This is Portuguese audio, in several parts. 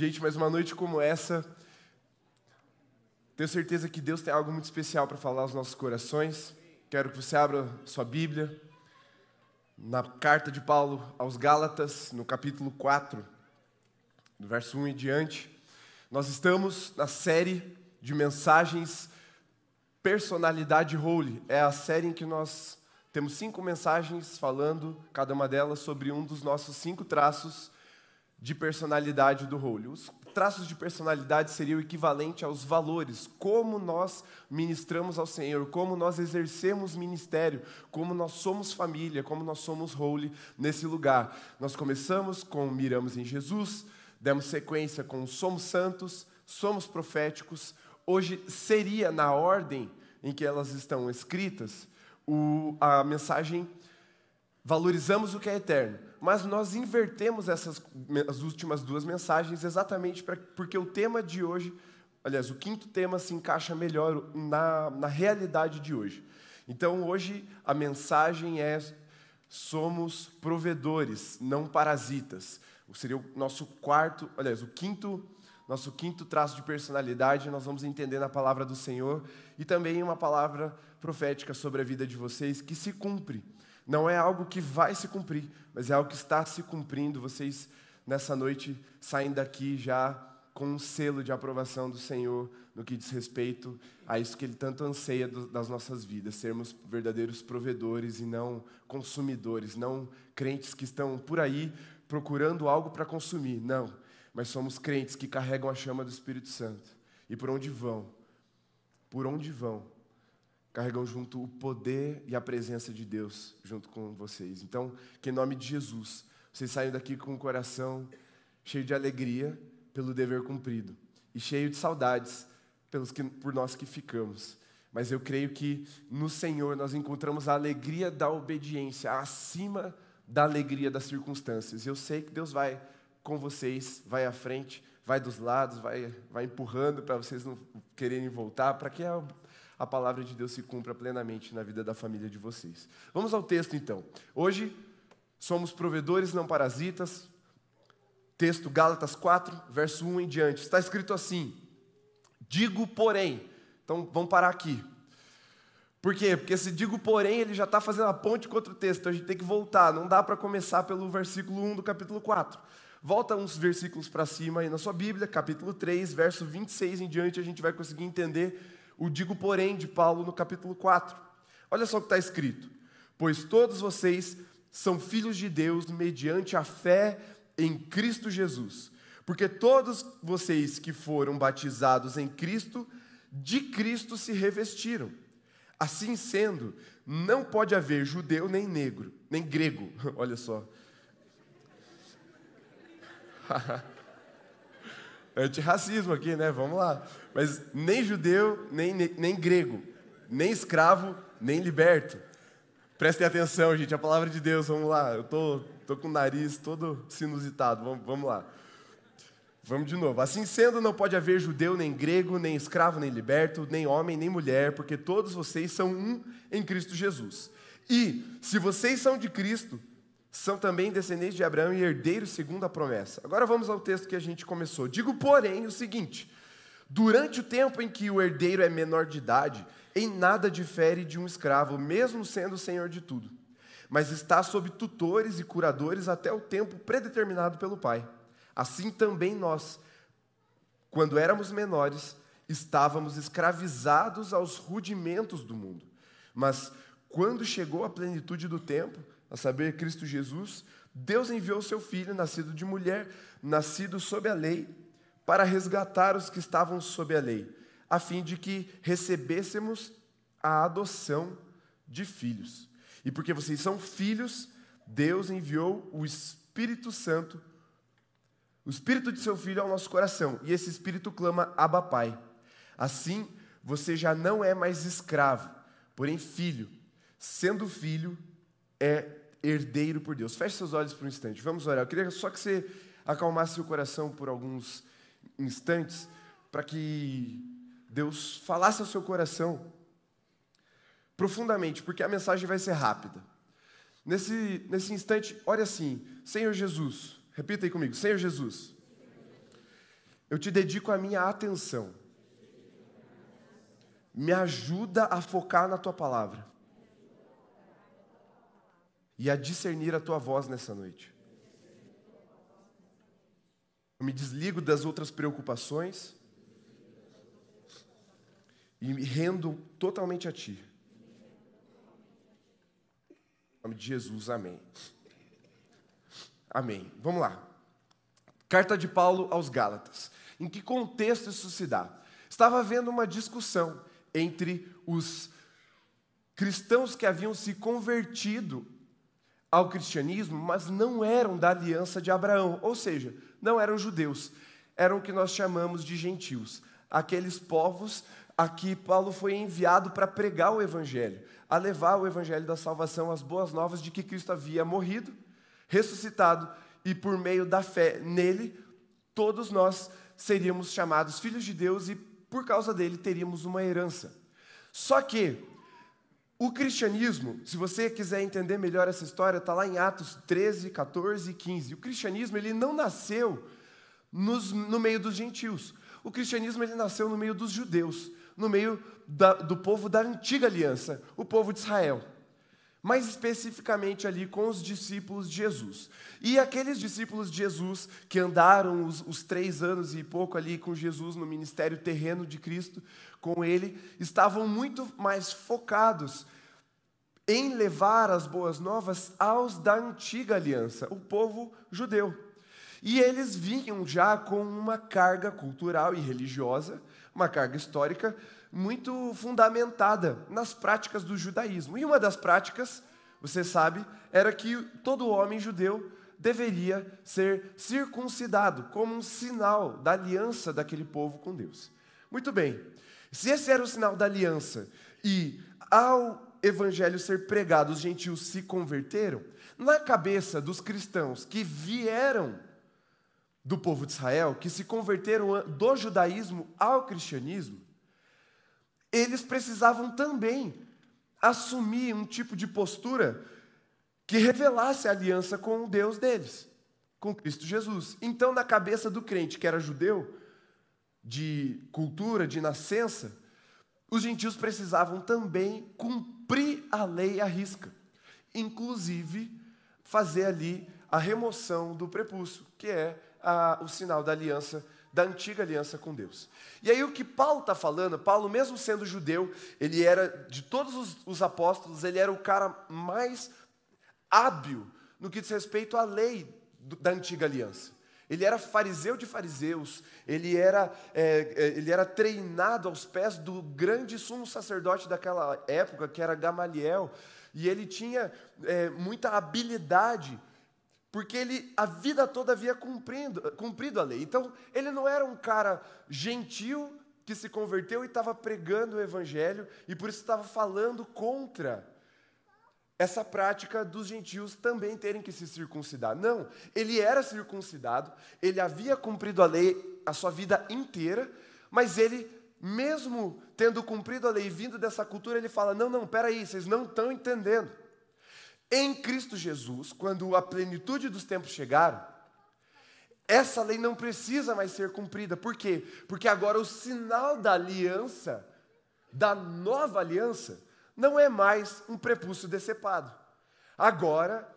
Gente, mas uma noite como essa, tenho certeza que Deus tem algo muito especial para falar aos nossos corações. Quero que você abra sua Bíblia na carta de Paulo aos Gálatas, no capítulo 4, do verso 1 em diante. Nós estamos na série de mensagens Personalidade Holy. É a série em que nós temos cinco mensagens falando, cada uma delas, sobre um dos nossos cinco traços de personalidade do Holy. Os traços de personalidade seriam equivalente aos valores, como nós ministramos ao Senhor, como nós exercemos ministério, como nós somos família, como nós somos Holy nesse lugar. Nós começamos com Miramos em Jesus, demos sequência com Somos Santos, Somos Proféticos. Hoje seria, na ordem em que elas estão escritas, o, a mensagem Valorizamos o que é eterno mas nós invertemos essas as últimas duas mensagens exatamente pra, porque o tema de hoje, aliás, o quinto tema se encaixa melhor na, na realidade de hoje. Então, hoje a mensagem é: somos provedores, não parasitas. Seria o nosso quarto, aliás, o quinto, nosso quinto traço de personalidade, nós vamos entender na palavra do Senhor e também uma palavra profética sobre a vida de vocês que se cumpre não é algo que vai se cumprir, mas é algo que está se cumprindo. Vocês, nessa noite, saem daqui já com um selo de aprovação do Senhor no que diz respeito a isso que Ele tanto anseia das nossas vidas, sermos verdadeiros provedores e não consumidores, não crentes que estão por aí procurando algo para consumir, não, mas somos crentes que carregam a chama do Espírito Santo. E por onde vão? Por onde vão? Carregam junto o poder e a presença de Deus junto com vocês. Então, que em nome de Jesus, vocês saiam daqui com o coração cheio de alegria pelo dever cumprido e cheio de saudades pelos que, por nós que ficamos. Mas eu creio que no Senhor nós encontramos a alegria da obediência acima da alegria das circunstâncias. Eu sei que Deus vai com vocês, vai à frente, vai dos lados, vai, vai empurrando para vocês não quererem voltar, para que a a palavra de Deus se cumpra plenamente na vida da família de vocês. Vamos ao texto então. Hoje somos provedores, não parasitas. Texto Gálatas 4, verso 1 em diante. Está escrito assim: Digo, porém. Então vamos parar aqui. Por quê? Porque se digo porém, ele já está fazendo a ponte com outro texto, então a gente tem que voltar. Não dá para começar pelo versículo 1 do capítulo 4. Volta uns versículos para cima aí na sua Bíblia, capítulo 3, verso 26 em diante, a gente vai conseguir entender o digo, porém, de Paulo no capítulo 4. Olha só o que está escrito: Pois todos vocês são filhos de Deus mediante a fé em Cristo Jesus. Porque todos vocês que foram batizados em Cristo, de Cristo se revestiram. Assim sendo, não pode haver judeu nem negro, nem grego. Olha só. Antirracismo aqui, né? Vamos lá. Mas nem judeu, nem, nem grego, nem escravo, nem liberto. Prestem atenção, gente, a palavra de Deus, vamos lá. Eu tô, tô com o nariz todo sinusitado, vamos, vamos lá. Vamos de novo. Assim sendo, não pode haver judeu, nem grego, nem escravo, nem liberto, nem homem, nem mulher, porque todos vocês são um em Cristo Jesus. E, se vocês são de Cristo, são também descendentes de Abraão e herdeiros segundo a promessa. Agora vamos ao texto que a gente começou. Digo, porém, o seguinte: durante o tempo em que o herdeiro é menor de idade, em nada difere de um escravo, mesmo sendo senhor de tudo, mas está sob tutores e curadores até o tempo predeterminado pelo pai. Assim também nós, quando éramos menores, estávamos escravizados aos rudimentos do mundo. Mas quando chegou a plenitude do tempo, a saber, Cristo Jesus, Deus enviou seu filho, nascido de mulher, nascido sob a lei, para resgatar os que estavam sob a lei, a fim de que recebêssemos a adoção de filhos. E porque vocês são filhos, Deus enviou o Espírito Santo, o Espírito de seu Filho ao nosso coração, e esse Espírito clama: Abba, Pai. Assim, você já não é mais escravo, porém filho. Sendo filho, é herdeiro por Deus. Feche seus olhos por um instante. Vamos orar. Eu queria só que você acalmasse seu coração por alguns instantes para que Deus falasse ao seu coração profundamente, porque a mensagem vai ser rápida. Nesse, nesse instante, ore assim: Senhor Jesus, repita aí comigo: Senhor Jesus, Eu te dedico a minha atenção. Me ajuda a focar na tua palavra e a discernir a tua voz nessa noite. Eu me desligo das outras preocupações e me rendo totalmente a Ti. Em nome de Jesus, amém. Amém. Vamos lá. Carta de Paulo aos Gálatas. Em que contexto isso se dá? Estava havendo uma discussão entre os cristãos que haviam se convertido ao cristianismo, mas não eram da aliança de Abraão, ou seja, não eram judeus, eram o que nós chamamos de gentios, aqueles povos a que Paulo foi enviado para pregar o evangelho, a levar o evangelho da salvação, as boas novas de que Cristo havia morrido, ressuscitado e por meio da fé nele, todos nós seríamos chamados filhos de Deus e por causa dele teríamos uma herança. Só que o cristianismo, se você quiser entender melhor essa história, está lá em Atos 13, 14 e 15. O cristianismo ele não nasceu nos, no meio dos gentios. O cristianismo ele nasceu no meio dos judeus, no meio da, do povo da antiga aliança, o povo de Israel mais especificamente ali com os discípulos de Jesus. E aqueles discípulos de Jesus que andaram os, os, três anos e pouco ali com Jesus no ministério terreno de Cristo, com ele, estavam muito mais focados em levar as boas novas aos da antiga aliança, o povo judeu. E eles vinham já com uma carga cultural e religiosa, uma carga histórica muito fundamentada nas práticas do judaísmo. E uma das práticas, você sabe, era que todo homem judeu deveria ser circuncidado como um sinal da aliança daquele povo com Deus. Muito bem, se esse era o sinal da aliança e ao evangelho ser pregado, os gentios se converteram, na cabeça dos cristãos que vieram do povo de Israel, que se converteram do judaísmo ao cristianismo, eles precisavam também assumir um tipo de postura que revelasse a aliança com o Deus deles, com Cristo Jesus. Então, na cabeça do crente que era judeu, de cultura, de nascença, os gentios precisavam também cumprir a lei à risca, inclusive fazer ali a remoção do prepúcio, que é a, o sinal da aliança da antiga aliança com Deus. E aí o que Paulo está falando, Paulo, mesmo sendo judeu, ele era, de todos os, os, apóstolos, ele era o cara mais hábil no que diz respeito à lei do, da antiga aliança. Ele era fariseu de fariseus, ele era, é, é, ele era treinado aos pés do grande sumo sacerdote daquela época, que era Gamaliel, e ele tinha é, muita habilidade porque ele a vida toda havia cumprido, cumprido a lei. Então, ele não era um cara gentil que se converteu e estava pregando o evangelho e por isso estava falando contra essa prática dos gentios também terem que se circuncidar. Não, ele era circuncidado, ele havia cumprido a lei a sua vida inteira, mas ele, mesmo tendo cumprido a lei vindo dessa cultura, ele fala: não, não, peraí, vocês não estão entendendo. Em Cristo Jesus, quando a plenitude dos tempos chegaram, essa lei não precisa mais ser cumprida. Por quê? Porque agora o sinal da aliança, da nova aliança, não é mais um prepúcio decepado. Agora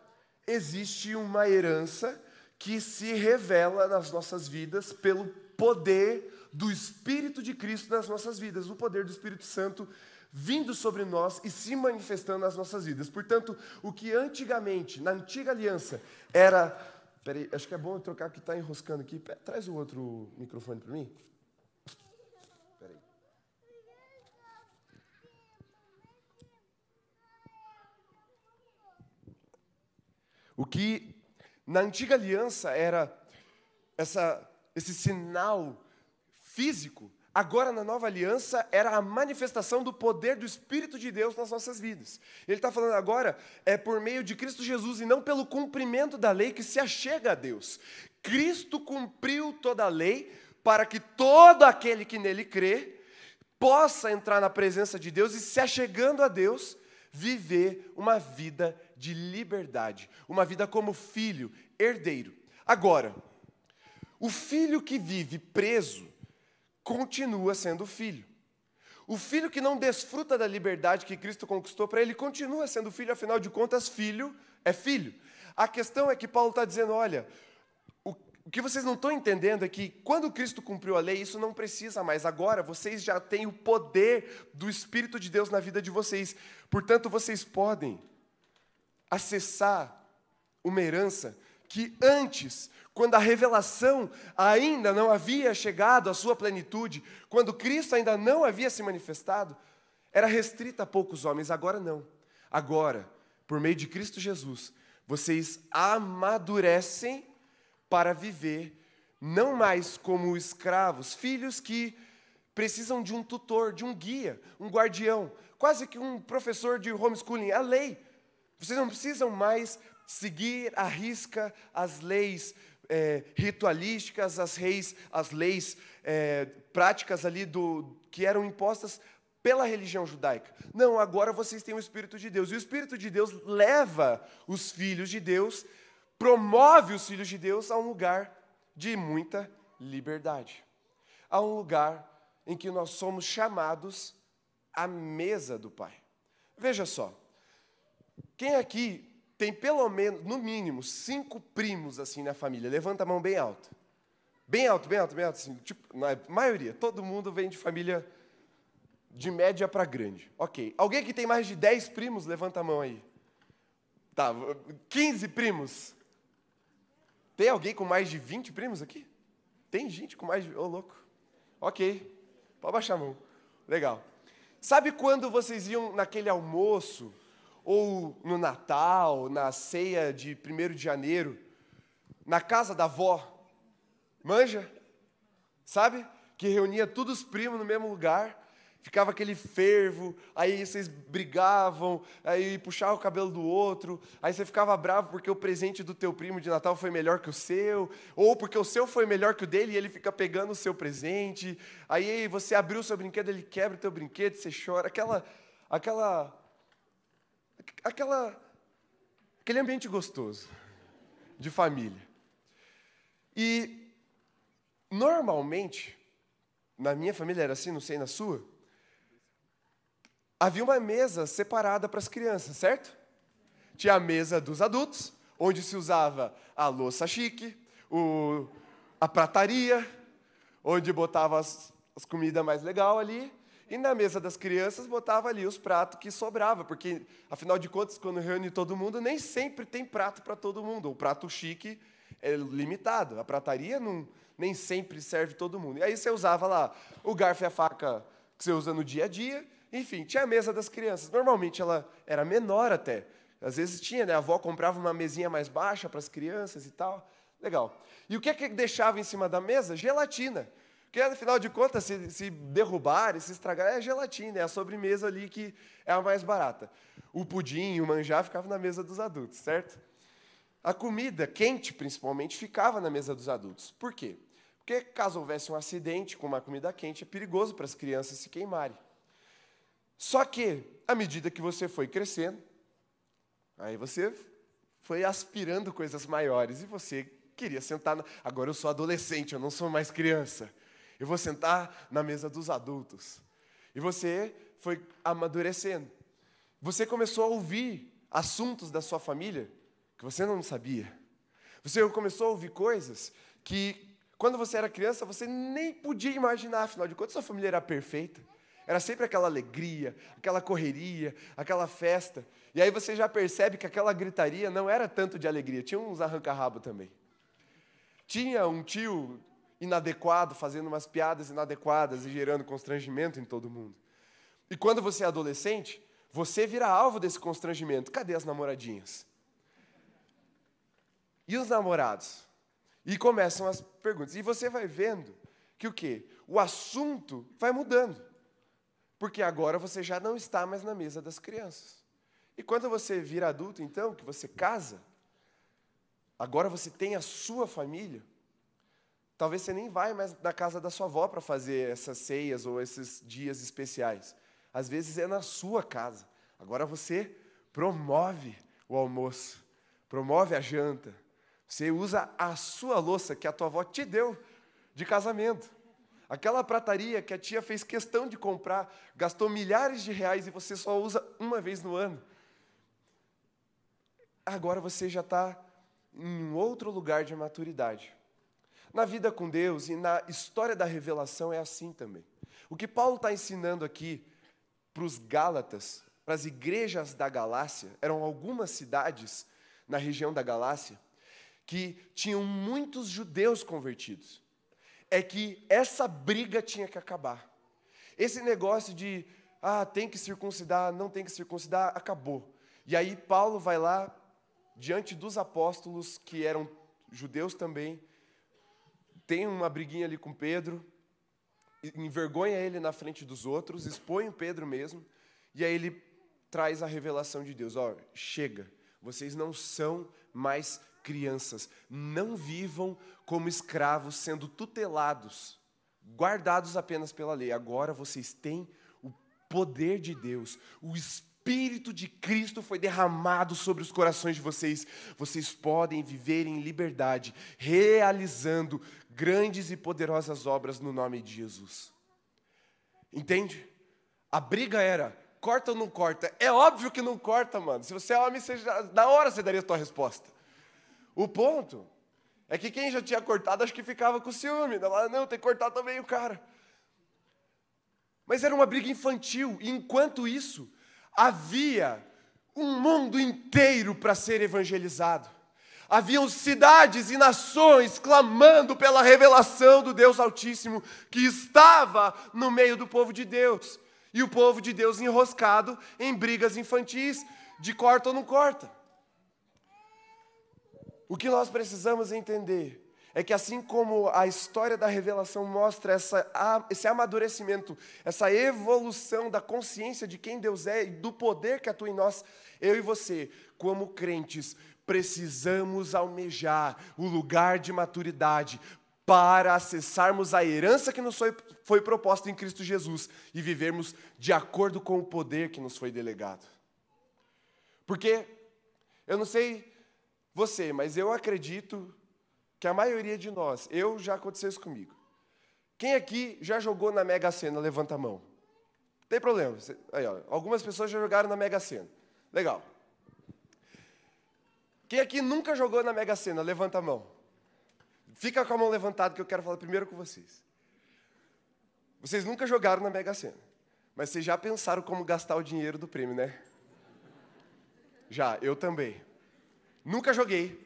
existe uma herança que se revela nas nossas vidas pelo poder do Espírito de Cristo nas nossas vidas, o poder do Espírito Santo vindo sobre nós e se manifestando nas nossas vidas. Portanto, o que antigamente, na antiga aliança, era. Peraí, acho que é bom eu trocar que está enroscando aqui. Traz o outro microfone para mim. Peraí. O que na antiga aliança era essa, esse sinal físico Agora, na nova aliança, era a manifestação do poder do Espírito de Deus nas nossas vidas. Ele está falando agora, é por meio de Cristo Jesus e não pelo cumprimento da lei que se achega a Deus. Cristo cumpriu toda a lei para que todo aquele que nele crê possa entrar na presença de Deus e, se achegando a Deus, viver uma vida de liberdade, uma vida como filho, herdeiro. Agora, O filho que vive preso continua sendo filho. O filho que não desfruta da liberdade que Cristo conquistou para ele continua sendo filho, afinal de contas, filho é filho. A questão é que Paulo está dizendo: olha, o, que vocês não estão entendendo é que quando Cristo cumpriu a lei, isso não precisa mais. Agora vocês já têm o poder do Espírito de Deus na vida de vocês. Portanto, vocês podem acessar uma herança que antes, quando a revelação ainda não havia chegado à sua plenitude, quando Cristo ainda não havia se manifestado, era restrita a poucos homens, agora não. Agora, por meio de Cristo Jesus, vocês amadurecem para viver não mais como escravos, filhos que precisam de um tutor, de um guia, um guardião, quase que um professor de homeschooling, a lei. Vocês não precisam mais seguir à risca as leis é, ritualísticas, as, reis, as leis é, práticas ali do que eram impostas pela religião judaica. Não, agora vocês têm o Espírito de Deus. E o Espírito de Deus leva os filhos de Deus, promove os filhos de Deus a um lugar de muita liberdade. A um lugar em que nós somos chamados à mesa do Pai. Veja só, quem aqui tem pelo menos, no mínimo, cinco primos assim na família. Levanta a mão bem alto. Bem alto, bem alto, bem alto. Assim, tipo, na maioria, todo mundo vem de família de média para grande. Ok. Alguém que tem mais de 10 primos, levanta a mão aí. Tá, 15 primos. Tem alguém com mais de 20 primos aqui? Tem gente com mais de. Ô, oh, louco. Ok. Pode baixar a mão. Legal. Sabe quando vocês iam naquele almoço ou no Natal, na ceia de 1 de janeiro, na casa da avó, manja? Sabe? Que reunia todos os primos no mesmo lugar, ficava aquele fervo, aí vocês brigavam, aí puxava o cabelo do outro, aí você ficava bravo porque o presente do teu primo de Natal foi melhor que o seu, ou porque o seu foi melhor que o dele e ele fica pegando o seu presente, aí você abriu o seu brinquedo, ele quebra o teu brinquedo, você chora, aquela aquela aquela, aquele ambiente gostoso de família. E normalmente, na minha família era assim, não sei na sua, havia uma mesa separada para as crianças, certo? Tinha a mesa dos adultos, onde se usava a louça chique, o, a prataria, onde botava as, as comidas mais legal ali, e na mesa das crianças botava ali os pratos que sobrava, porque afinal de contas, quando reúne todo mundo, nem sempre tem prato para todo mundo. O prato chique é limitado. A prataria não, nem sempre serve todo mundo. E aí você usava lá o garfo e a faca que você usa no dia a dia. Enfim, tinha a mesa das crianças. Normalmente ela era menor até. Às vezes tinha, né? A avó comprava uma mesinha mais baixa para as crianças e tal. Legal. E o que é que deixava em cima da mesa? Gelatina. Porque, afinal de contas, se, se derrubar, se estragar, é a gelatina, é a sobremesa ali que é a mais barata. O pudim, o manjar ficava na mesa dos adultos, certo? A comida quente, principalmente, ficava na mesa dos adultos. Por quê? Porque caso houvesse um acidente com uma comida quente, é perigoso para as crianças se queimarem. Só que, à medida que você foi crescendo, aí você foi aspirando coisas maiores e você queria sentar. Na... Agora eu sou adolescente, eu não sou mais criança. Eu vou sentar na mesa dos adultos. E você foi amadurecendo. Você começou a ouvir assuntos da sua família que você não sabia. Você começou a ouvir coisas que, quando você era criança, você nem podia imaginar. Afinal de contas, sua família era perfeita. Era sempre aquela alegria, aquela correria, aquela festa. E aí você já percebe que aquela gritaria não era tanto de alegria, tinha uns arranca-rabo também. Tinha um tio inadequado, fazendo umas piadas inadequadas e gerando constrangimento em todo mundo. E quando você é adolescente, você vira alvo desse constrangimento. Cadê as namoradinhas? E os namorados? E começam as perguntas. E você vai vendo que o quê? O assunto vai mudando. Porque agora você já não está mais na mesa das crianças. E quando você vira adulto, então, que você casa, agora você tem a sua família, Talvez você nem vai mais na casa da sua avó para fazer essas ceias ou esses dias especiais. Às vezes é na sua casa. Agora você promove o almoço, promove a janta. Você usa a sua louça que a tua avó te deu de casamento. Aquela prataria que a tia fez questão de comprar, gastou milhares de reais e você só usa uma vez no ano. Agora você já está em um outro lugar de maturidade. Na vida com Deus e na história da revelação é assim também. O que Paulo está ensinando aqui para os Gálatas, para as igrejas da Galácia, eram algumas cidades na região da Galácia que tinham muitos judeus convertidos. É que essa briga tinha que acabar. Esse negócio de, ah, tem que circuncidar, não tem que circuncidar, acabou. E aí Paulo vai lá, diante dos apóstolos, que eram judeus também, tem uma briguinha ali com Pedro, envergonha ele na frente dos outros, expõe o Pedro mesmo, e aí ele traz a revelação de Deus: ó, chega, vocês não são mais crianças, não vivam como escravos sendo tutelados, guardados apenas pela lei. Agora vocês têm o poder de Deus, o Espírito de Cristo foi derramado sobre os corações de vocês. Vocês podem viver em liberdade, realizando grandes e poderosas obras no nome de Jesus. Entende? A briga era: corta ou não corta? É óbvio que não corta, mano. Se você é homem, você já, na hora você daria a sua resposta. O ponto é que quem já tinha cortado, acho que ficava com ciúme. Não, não tem que cortar também o cara. Mas era uma briga infantil. E enquanto isso, havia um mundo inteiro para ser evangelizado. Haviam cidades e nações clamando pela revelação do Deus Altíssimo que estava no meio do povo de Deus. E o povo de Deus enroscado em brigas infantis de corta ou não corta. O que nós precisamos entender é que, assim como a história da revelação mostra essa, esse amadurecimento, essa evolução da consciência de quem Deus é e do poder que atua em nós, eu e você, como crentes, precisamos almejar o lugar de maturidade para acessarmos a herança que nos foi, foi proposta em Cristo Jesus e vivermos de acordo com o poder que nos foi delegado. Porque eu não sei você, mas eu acredito que a maioria de nós, eu já aconteceu isso comigo. Quem aqui já jogou na Mega Sena? Levanta a mão. Não tem problema. Aí, ó, algumas pessoas já jogaram na Mega Sena. Legal. Quem aqui nunca jogou na Mega Sena? Levanta a mão. Fica com a mão levantada que eu quero falar primeiro com vocês. Vocês nunca jogaram na Mega Sena, mas vocês já pensaram como gastar o dinheiro do prêmio, né? Já, eu também. Nunca joguei,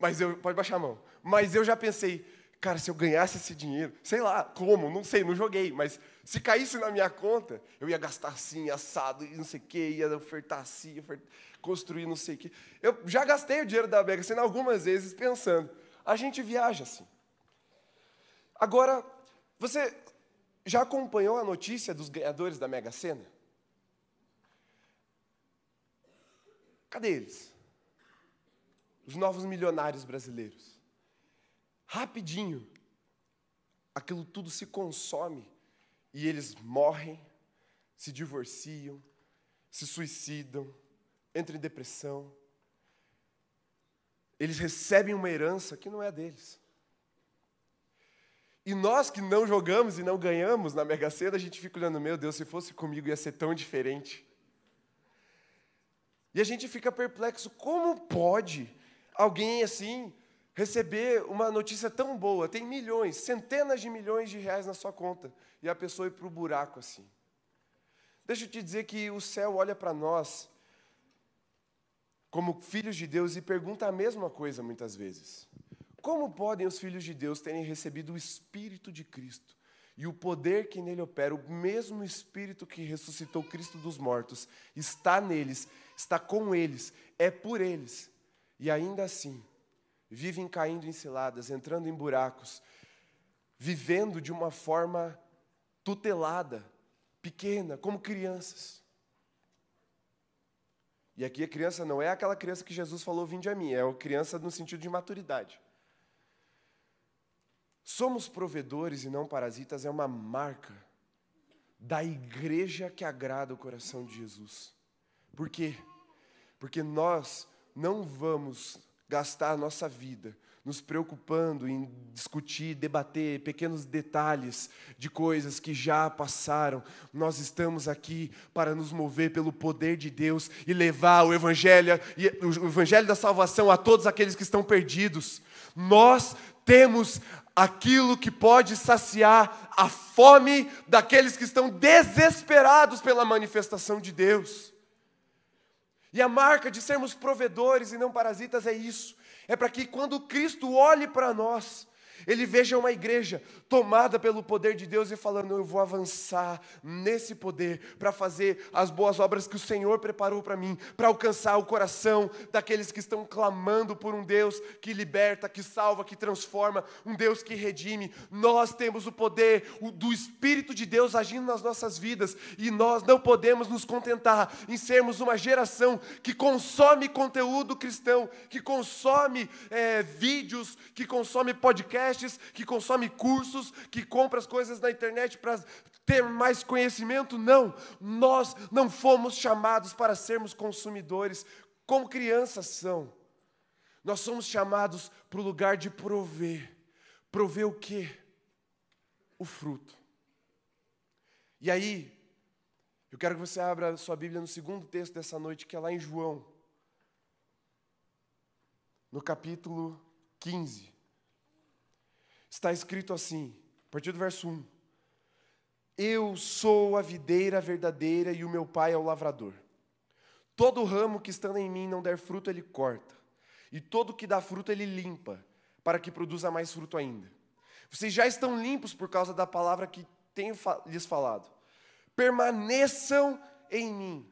mas eu. Pode baixar a mão. Mas eu já pensei, cara, se eu ganhasse esse dinheiro, sei lá como, não sei, não joguei, mas se caísse na minha conta, eu ia gastar assim, assado, e não sei o quê, ia ofertar assim, construir não sei o quê. Eu já gastei o dinheiro da Mega Sena algumas vezes pensando. A gente viaja assim. Agora, você já acompanhou a notícia dos ganhadores da Mega Sena? Cadê eles? os novos milionários brasileiros. Rapidinho, aquilo tudo se consome e eles morrem, se divorciam, se suicidam, entram em depressão. Eles recebem uma herança que não é deles. E nós que não jogamos e não ganhamos na Mega Sena, a gente fica olhando, meu Deus, se fosse comigo ia ser tão diferente. E a gente fica perplexo, como pode alguém assim receber uma notícia tão boa, tem milhões, centenas de milhões de reais na sua conta, e a pessoa ir para o buraco assim. Deixa eu te dizer que o céu olha para nós como filhos de Deus e pergunta a mesma coisa muitas vezes. Como podem os filhos de Deus terem recebido o Espírito de Cristo e o poder que nele opera, o mesmo Espírito que ressuscitou Cristo dos mortos, está neles, está com eles, é por eles e ainda assim, vivem caindo em ciladas, entrando em buracos, vivendo de uma forma tutelada, pequena, como crianças. E aqui a criança não é aquela criança que Jesus falou, vinde a mim, é a criança no sentido de maturidade. Somos provedores e não parasitas é uma marca da igreja que agrada o coração de Jesus. Por quê? Porque nós não vamos gastar a nossa vida nos preocupando em discutir, debater pequenos detalhes de coisas que já passaram. Nós estamos aqui para nos mover pelo poder de Deus e levar o evangelho, o evangelho da salvação a todos aqueles que estão perdidos. Nós temos aquilo que pode saciar a fome daqueles que estão desesperados pela manifestação de Deus. E a marca de sermos provedores e não parasitas é isso. É para que quando Cristo olhe para nós, ele veja uma igreja tomada pelo poder de Deus e falando: Eu vou avançar nesse poder para fazer as boas obras que o Senhor preparou para mim, para alcançar o coração daqueles que estão clamando por um Deus que liberta, que salva, que transforma, um Deus que redime. Nós temos o poder do Espírito de Deus agindo nas nossas vidas e nós não podemos nos contentar em sermos uma geração que consome conteúdo cristão, que consome é, vídeos, que consome podcasts podcasts, que consome cursos, que compra as coisas na internet para ter mais conhecimento. Não, nós não fomos chamados para sermos consumidores como crianças são. Nós somos chamados para o lugar de prover. Prover o quê? O fruto. E aí, eu quero que você abra sua Bíblia no segundo texto dessa noite, que é lá em João, no capítulo 15 está escrito assim, a partir do verso 1. Eu sou a videira verdadeira e o meu pai é o lavrador. Todo ramo que estando em mim não der fruto, ele corta, e todo que dá fruto, ele limpa, para que produza mais fruto ainda. Vocês já estão limpos por causa da palavra que tenho lhes falado. Permaneçam em mim,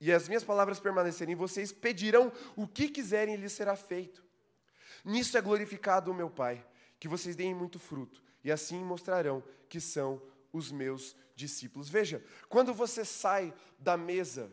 e as minhas palavras permanecerem em vocês, pedirão o que quiserem e lhes será feito. Nisso é glorificado o meu Pai, que vocês deem muito fruto, e assim mostrarão que são os meus discípulos. Veja, quando você sai da mesa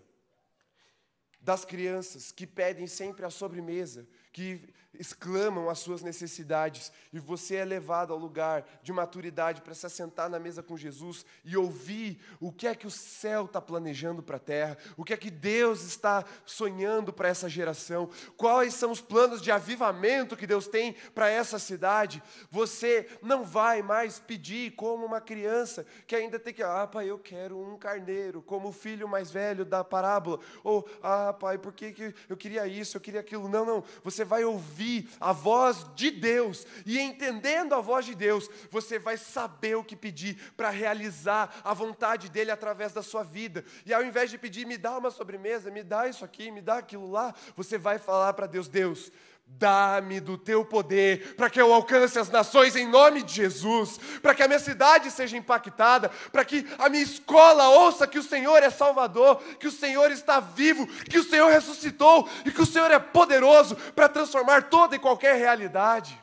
das crianças que pedem sempre a sobremesa, que exclamam as suas necessidades, e você é levado ao lugar de maturidade para se assentar na mesa com Jesus e ouvir o que é que o céu está planejando para a terra, o que é que Deus está sonhando para essa geração, quais são os planos de avivamento que Deus tem para essa cidade, você não vai mais pedir como uma criança que ainda tem que, ah, pai, eu quero um carneiro, como o filho mais velho da parábola, ou, ah, pai, por que, que eu queria isso, eu queria aquilo. Não, não, você vai ouvir a voz de Deus, e entendendo a voz de Deus, você vai saber o que pedir para realizar a vontade dEle através da sua vida. E ao invés de pedir, me dá uma sobremesa, me dá isso aqui, me dá aquilo lá, você vai falar para Deus: Deus, Dá-me do teu poder para que eu alcance as nações em nome de Jesus, para que a minha cidade seja impactada, para que a minha escola ouça que o Senhor é Salvador, que o Senhor está vivo, que o Senhor ressuscitou e que o Senhor é poderoso para transformar toda e qualquer realidade.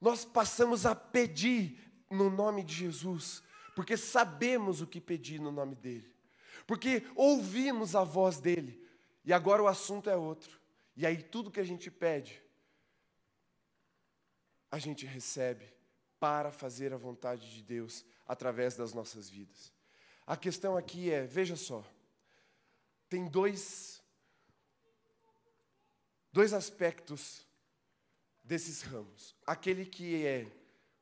Nós passamos a pedir no nome de Jesus, porque sabemos o que pedir no nome dEle, porque ouvimos a voz dEle e agora o assunto é outro. E aí tudo que a gente pede, a gente recebe para fazer a vontade de Deus através das nossas vidas. A questão aqui é, veja só, tem dois dois aspectos desses ramos. Aquele que é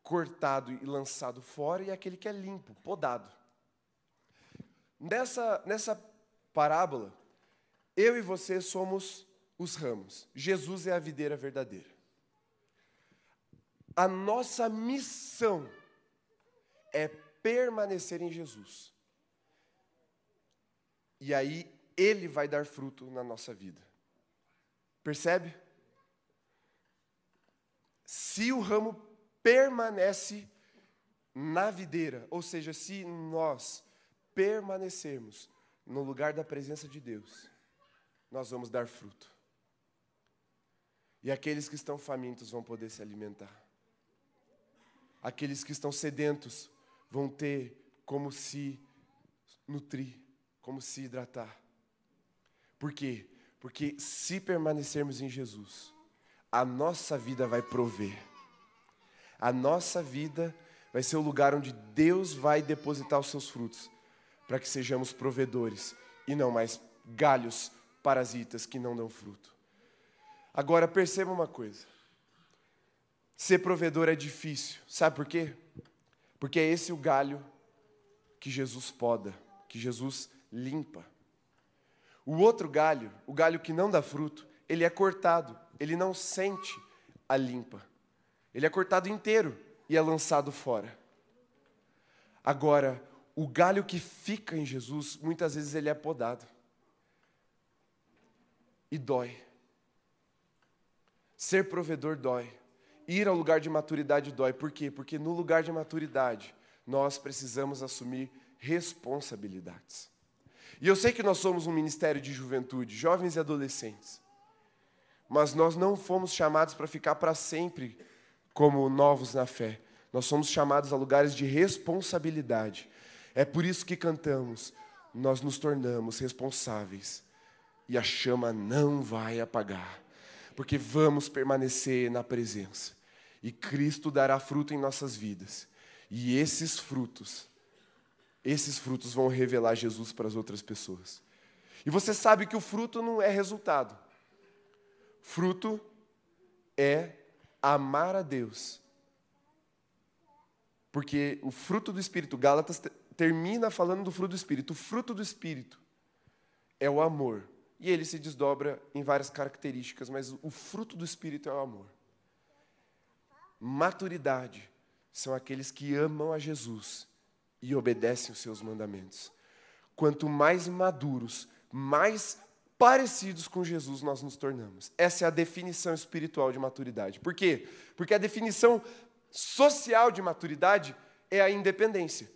cortado e lançado fora e aquele que é limpo, podado. Nessa, nessa parábola, eu e você somos os ramos. Jesus é a videira verdadeira. A nossa missão é permanecer em Jesus. E aí ele vai dar fruto na nossa vida. Percebe? Se o ramo permanece na videira, ou seja, se nós permanecermos no lugar da presença de Deus, nós vamos dar fruto. E aqueles que estão famintos vão poder se alimentar. Aqueles que estão sedentos vão ter como se nutrir, como se hidratar. Por quê? Porque se permanecermos em Jesus, a nossa vida vai prover. A nossa vida vai ser o lugar onde Deus vai depositar os seus frutos, para que sejamos provedores e não mais galhos parasitas que não dão fruto. Agora perceba uma coisa. Ser provedor é difícil. Sabe por quê? Porque é esse o galho que Jesus poda, que Jesus limpa. O outro galho, o galho que não dá fruto, ele é cortado, ele não sente a limpa. Ele é cortado inteiro e é lançado fora. Agora, o galho que fica em Jesus, muitas vezes ele é podado. E dói. Ser provedor dói. Ir ao lugar de maturidade dói. Por quê? Porque no lugar de maturidade, nós precisamos assumir responsabilidades. E eu sei que nós somos um ministério de juventude, jovens e adolescentes. Mas nós não fomos chamados para ficar para sempre como novos na fé. Nós somos chamados a lugares de responsabilidade. É por isso que cantamos. Nós nos tornamos responsáveis. E a chama não vai apagar. Porque vamos permanecer na presença. E Cristo dará fruto em nossas vidas. E esses frutos, esses frutos vão revelar Jesus para as outras pessoas. E você sabe que o fruto não é resultado. Fruto é amar a Deus. Porque o fruto do Espírito, Gálatas termina falando do fruto do Espírito. O fruto do Espírito é o amor. E ele se desdobra em várias características, mas o fruto do Espírito é o amor. Maturidade são aqueles que amam a Jesus e obedecem os seus mandamentos. Quanto mais maduros, mais parecidos com Jesus nós nos tornamos. Essa é a definição espiritual de maturidade. Por quê? Porque a definição social de maturidade é a independência.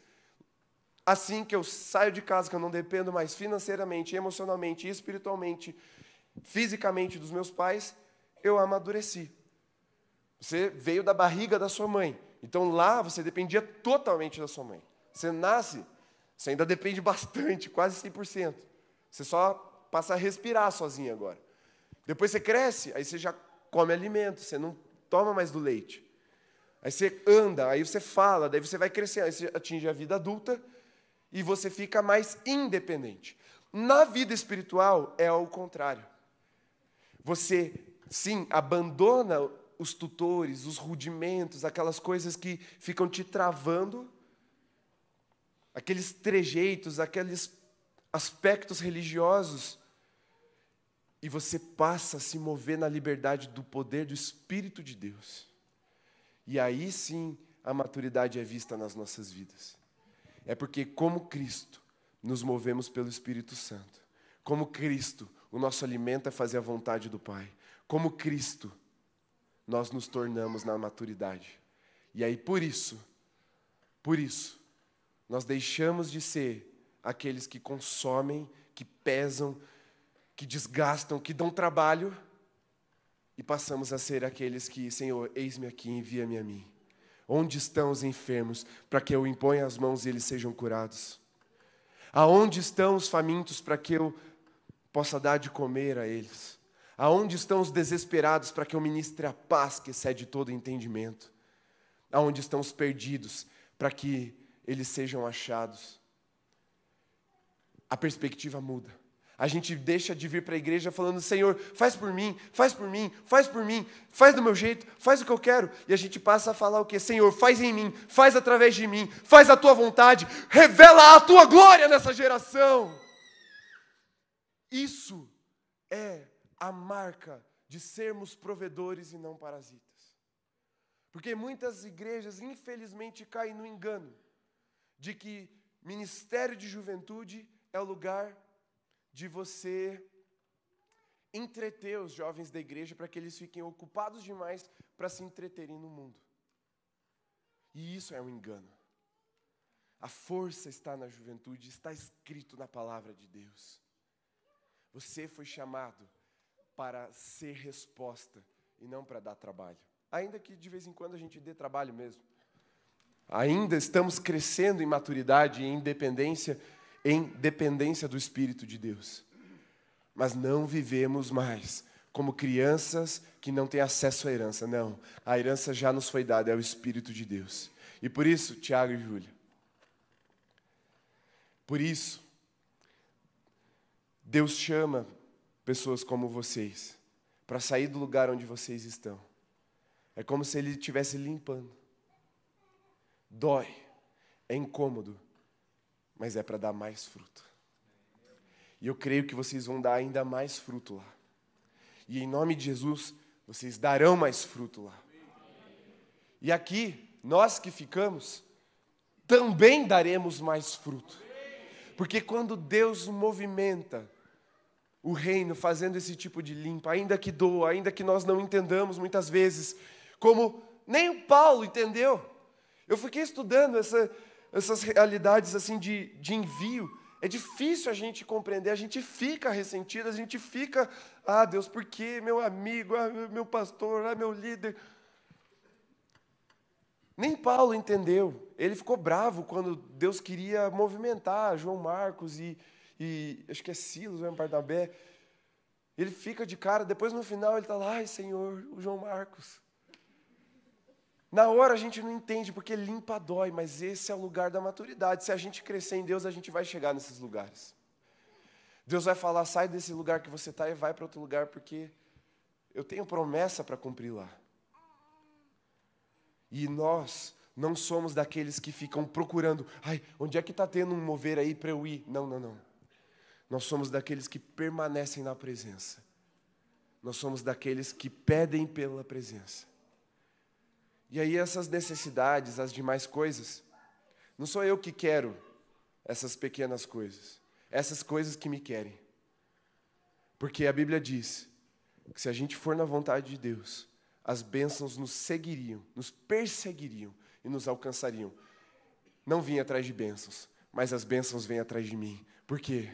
Assim que eu saio de casa, que eu não dependo mais financeiramente, emocionalmente, espiritualmente, fisicamente dos meus pais, eu amadureci. Você veio da barriga da sua mãe. Então lá você dependia totalmente da sua mãe. Você nasce, você ainda depende bastante, quase 100%. Você só passa a respirar sozinho agora. Depois você cresce, aí você já come alimento, você não toma mais do leite. Aí você anda, aí você fala, daí você vai crescendo, aí você atinge a vida adulta e você fica mais independente. Na vida espiritual é ao contrário. Você, sim, abandona os tutores, os rudimentos, aquelas coisas que ficam te travando, aqueles trejeitos, aqueles aspectos religiosos e você passa a se mover na liberdade do poder do Espírito de Deus. E aí sim a maturidade é vista nas nossas vidas. É porque, como Cristo, nos movemos pelo Espírito Santo. Como Cristo, o nosso alimento é fazer a vontade do Pai. Como Cristo, nós nos tornamos na maturidade. E aí, por isso, por isso, nós deixamos de ser aqueles que consomem, que pesam, que desgastam, que dão trabalho, e passamos a ser aqueles que, Senhor, eis-me aqui, envia-me a mim. Onde estão os enfermos, para que eu imponha as mãos e eles sejam curados? Aonde estão os famintos, para que eu possa dar de comer a eles? Aonde estão os desesperados, para que eu ministre a paz que excede todo entendimento? Aonde estão os perdidos, para que eles sejam achados? A perspectiva muda. A gente deixa de vir para a igreja falando: Senhor, faz por mim, faz por mim, faz por mim, faz do meu jeito, faz o que eu quero. E a gente passa a falar o que? Senhor, faz em mim, faz através de mim, faz a tua vontade, revela a tua glória nessa geração. Isso é a marca de sermos provedores e não parasitas. Porque muitas igrejas, infelizmente, caem no engano de que ministério de juventude é o lugar de você entreter os jovens da igreja para que eles fiquem ocupados demais para se entreterem no mundo. E isso é um engano. A força está na juventude, está escrito na palavra de Deus. Você foi chamado para ser resposta e não para dar trabalho. Ainda que de vez em quando a gente dê trabalho mesmo. Ainda estamos crescendo em maturidade e em dependência, em dependência do Espírito de Deus. Mas não vivemos mais como crianças que não têm acesso à herança. Não, a herança já nos foi dada, é o Espírito de Deus. E por isso, Tiago e Júlia, por isso, Deus chama pessoas como vocês para sair do lugar onde vocês estão. É como se Ele estivesse limpando. Dói, é incômodo, mas é para dar mais fruto. E eu creio que vocês vão dar ainda mais fruto lá. E em nome de Jesus, vocês darão mais fruto lá. E aqui, nós que ficamos, também daremos mais fruto. Porque quando Deus movimenta o reino fazendo esse tipo de limpa, ainda que doa, ainda que nós não entendamos muitas vezes, como nem o Paulo entendeu. Eu fiquei estudando essa, essas realidades assim de, de envio. É difícil a gente compreender, a gente fica ressentido, a gente fica, ah, Deus, por quê? Meu amigo, ah, meu pastor, ah, meu líder. Nem Paulo entendeu. Ele ficou bravo quando Deus queria movimentar João Marcos e, e acho que é Silas, ou é Barnabé. Ele fica de cara, depois no final ele está lá, ai Senhor, o João Marcos. Na hora a gente não entende, porque limpa dói, mas esse é o lugar da maturidade. Se a gente crescer em Deus, a gente vai chegar nesses lugares. Deus vai falar, sai desse lugar que você está e vai para outro lugar, porque eu tenho promessa para cumprir lá. E nós não somos daqueles que ficam procurando, ai, onde é que está tendo um mover aí para eu ir? Não, não, não. Nós somos daqueles que permanecem na presença. Nós somos daqueles que pedem pela presença. E aí essas necessidades, as demais coisas, não sou eu que quero essas pequenas coisas, essas coisas que me querem. Porque a Bíblia diz que se a gente for na vontade de Deus, as bênçãos nos seguiriam, nos perseguiriam e nos alcançariam. Não vim atrás de bênçãos, mas as bênçãos vêm atrás de mim. Por quê?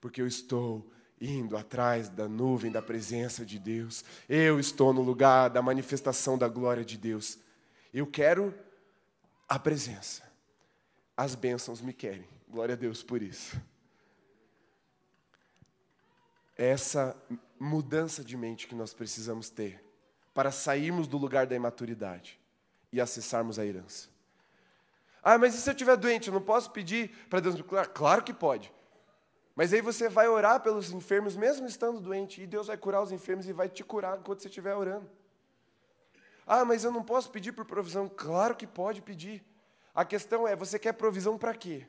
Porque eu estou indo atrás da nuvem da presença de Deus. Eu estou no lugar da manifestação da glória de Deus. Eu quero a presença. As bênçãos me querem. Glória a Deus por isso. Essa mudança de mente que nós precisamos ter para sairmos do lugar da imaturidade e acessarmos a herança. Ah, mas e se eu estiver doente, eu não posso pedir para Deus me curar? Claro que pode. Mas aí você vai orar pelos enfermos, mesmo estando doente, e Deus vai curar os enfermos e vai te curar enquanto você estiver orando. Ah, mas eu não posso pedir por provisão. Claro que pode pedir. A questão é: você quer provisão para quê?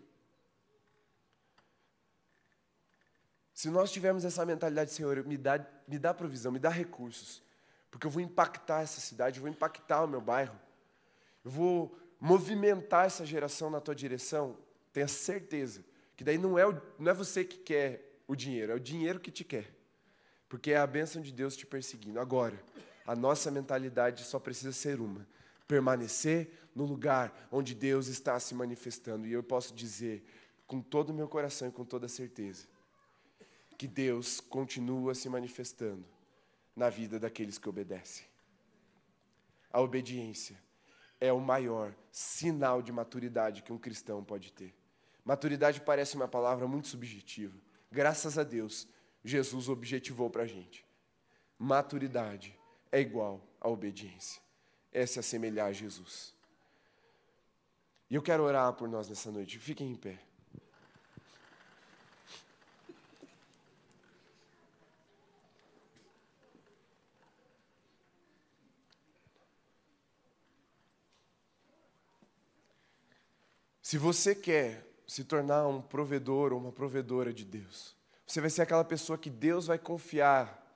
Se nós tivermos essa mentalidade, Senhor, me dá, me dá provisão, me dá recursos, porque eu vou impactar essa cidade, eu vou impactar o meu bairro, eu vou movimentar essa geração na tua direção, tenha certeza que daí não é, o, não é você que quer o dinheiro, é o dinheiro que te quer, porque é a bênção de Deus te perseguindo. Agora, a nossa mentalidade só precisa ser uma: permanecer no lugar onde Deus está se manifestando. E eu posso dizer, com todo o meu coração e com toda certeza, que Deus continua se manifestando na vida daqueles que obedecem. A obediência é o maior sinal de maturidade que um cristão pode ter. Maturidade parece uma palavra muito subjetiva. Graças a Deus, Jesus objetivou para a gente. Maturidade é igual à obediência. É se assemelhar a Jesus. E eu quero orar por nós nessa noite. Fiquem em pé. Se você quer se tornar um provedor ou uma provedora de Deus, você vai ser aquela pessoa que Deus vai confiar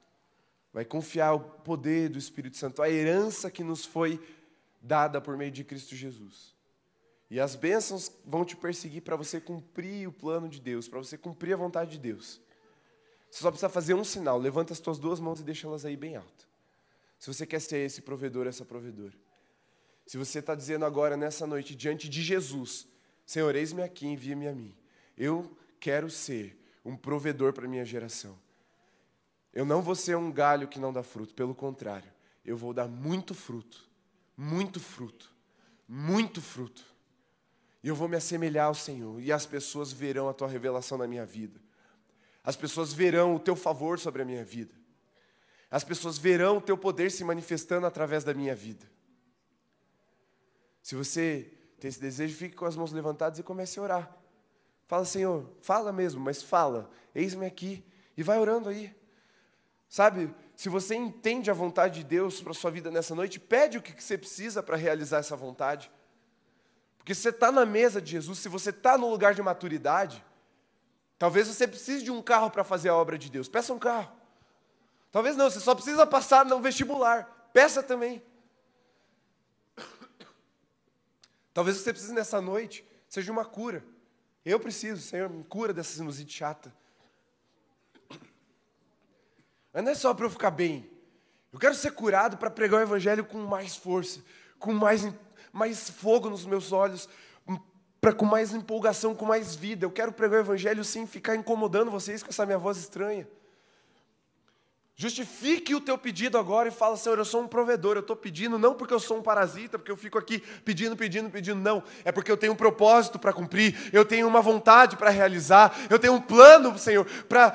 vai confiar o poder do Espírito Santo, a herança que nos foi dada por meio de Cristo Jesus. E as bênçãos vão te perseguir para você cumprir o plano de Deus, para você cumprir a vontade de Deus. Você só precisa fazer um sinal, levanta as tuas duas mãos e deixa elas aí bem alto. Se você quer ser esse provedor, essa provedora. Se você está dizendo agora, nessa noite, diante de Jesus, Senhor, eis-me aqui, envia-me a mim. Eu quero ser um provedor para a minha geração. Eu não vou ser um galho que não dá fruto, pelo contrário. eu vou dar muito fruto, muito fruto, muito fruto. E eu vou me assemelhar ao Senhor, e as pessoas verão a tua revelação na minha vida. As pessoas verão o teu favor sobre a minha vida. As pessoas verão o teu poder se manifestando através da minha vida. Se você tem esse desejo, fique com as mãos levantadas e comece a orar. Fala, Senhor, fala mesmo, mas fala, eis-me aqui. E vai orando aí. Sabe, se você entende a vontade de Deus para a sua vida nessa noite, pede o que você precisa para realizar essa vontade. Porque se você está na mesa de Jesus, se você está no lugar de maturidade, talvez você precise de um carro para fazer a obra de Deus. Peça um carro. Talvez não, você só precisa passar no vestibular. Peça também. Talvez você precise nessa noite, seja uma cura. Eu preciso, Senhor, me cura dessa sinusite chata. Mas não é só para eu ficar bem. Eu quero ser curado para pregar o Evangelho com mais força, com mais, mais fogo nos meus olhos, pra, com mais empolgação, com mais vida. Eu quero pregar o Evangelho sem ficar incomodando vocês com essa minha voz estranha. Justifique o teu pedido agora e fala, Senhor, eu sou um provedor, eu estou pedindo não porque eu sou um parasita, porque eu fico aqui pedindo, pedindo, pedindo, não. É porque eu tenho um propósito para cumprir, eu tenho uma vontade para realizar, eu tenho um plano, Senhor, para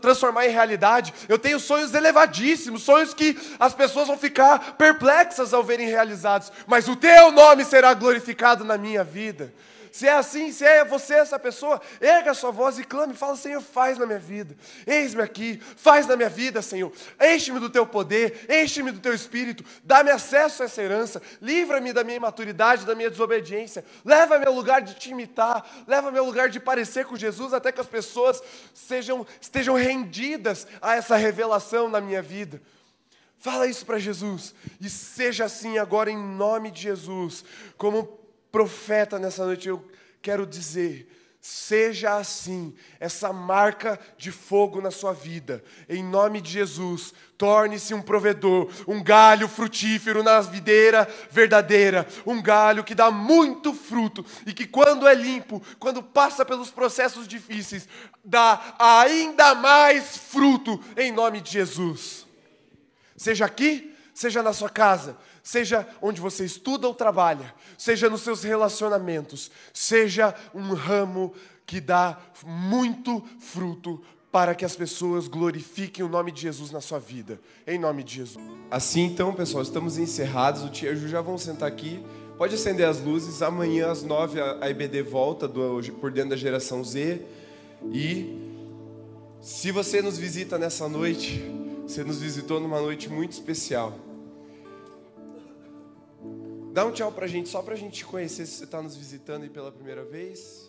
transformar em realidade. Eu tenho sonhos elevadíssimos, sonhos que as pessoas vão ficar perplexas ao verem realizados, mas o teu nome será glorificado na minha vida. Se é assim, se é você essa pessoa, erga a sua voz e clame, fala, Senhor, faz na minha vida. Eis-me aqui, faz na minha vida, Senhor. Enche-me do teu poder, enche-me do teu espírito, dá-me acesso a essa herança, livra-me da minha imaturidade, da minha desobediência, leva-me ao lugar de te imitar, leva-me ao lugar de parecer com Jesus, até que as pessoas sejam, estejam rendidas a essa revelação na minha vida. Fala isso para Jesus e seja assim agora em nome de Jesus, como profeta nessa noite, eu quero dizer: seja assim, essa marca de fogo na sua vida, em nome de Jesus. Torne-se um provedor, um galho frutífero na videira verdadeira, um galho que dá muito fruto e que, quando é limpo, quando passa pelos processos difíceis, dá ainda mais fruto, em nome de Jesus. Seja aqui, seja na sua casa, seja onde você estuda ou trabalha, seja nos seus relacionamentos, seja um ramo que dá muito fruto para que as pessoas glorifiquem o nome de Jesus na sua vida. Em nome de Jesus. Assim então, pessoal, estamos encerrados. O Tia Ju já vão sentar aqui. Pode acender as luzes. Amanhã às nove a IBD volta do, por dentro da geração Z. E se você nos visita nessa noite, você nos visitou numa noite muito especial. Dá um tchau pra gente, só pra gente conhecer se você está nos visitando aí pela primeira vez.